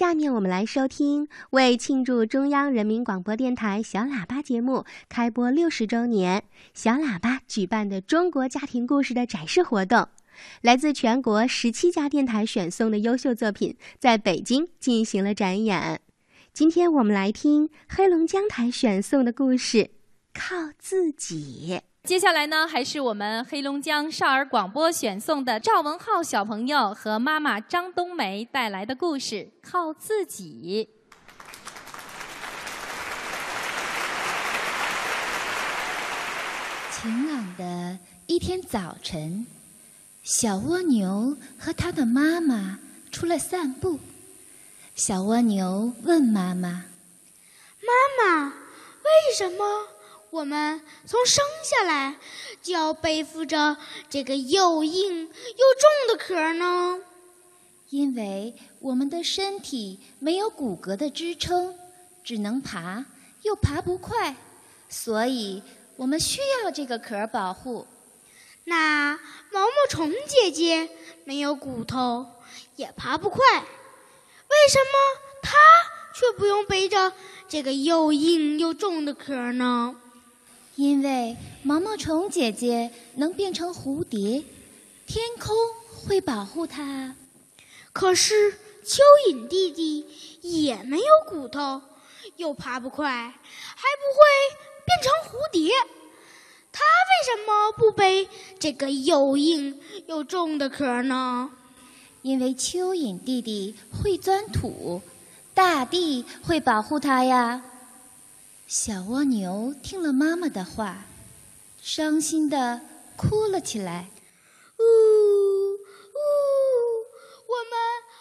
下面我们来收听为庆祝中央人民广播电台小喇叭节目开播六十周年，小喇叭举办的中国家庭故事的展示活动。来自全国十七家电台选送的优秀作品在北京进行了展演。今天我们来听黑龙江台选送的故事《靠自己》。接下来呢，还是我们黑龙江少儿广播选送的赵文浩小朋友和妈妈张冬梅带来的故事《靠自己》。晴朗的一天早晨，小蜗牛和它的妈妈出来散步。小蜗牛问妈妈：“妈妈，为什么？”我们从生下来就要背负着这个又硬又重的壳呢，因为我们的身体没有骨骼的支撑，只能爬又爬不快，所以我们需要这个壳保护。那毛毛虫姐姐没有骨头，也爬不快，为什么她却不用背着这个又硬又重的壳呢？因为毛毛虫姐姐能变成蝴蝶，天空会保护它。可是蚯蚓弟弟也没有骨头，又爬不快，还不会变成蝴蝶。他为什么不背这个又硬又重的壳呢？因为蚯蚓弟弟会钻土，大地会保护他呀。小蜗牛听了妈妈的话，伤心的哭了起来。呜呜，我们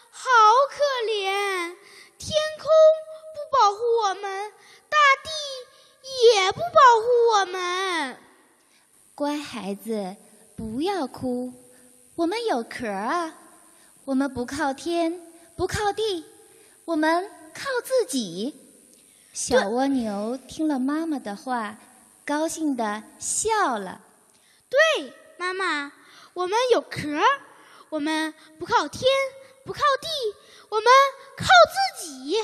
好可怜！天空不保护我们，大地也不保护我们。乖孩子，不要哭，我们有壳啊！我们不靠天，不靠地，我们靠自己。小蜗牛听了妈妈的话，高兴的笑了。对，妈妈，我们有壳，我们不靠天，不靠地，我们靠自己。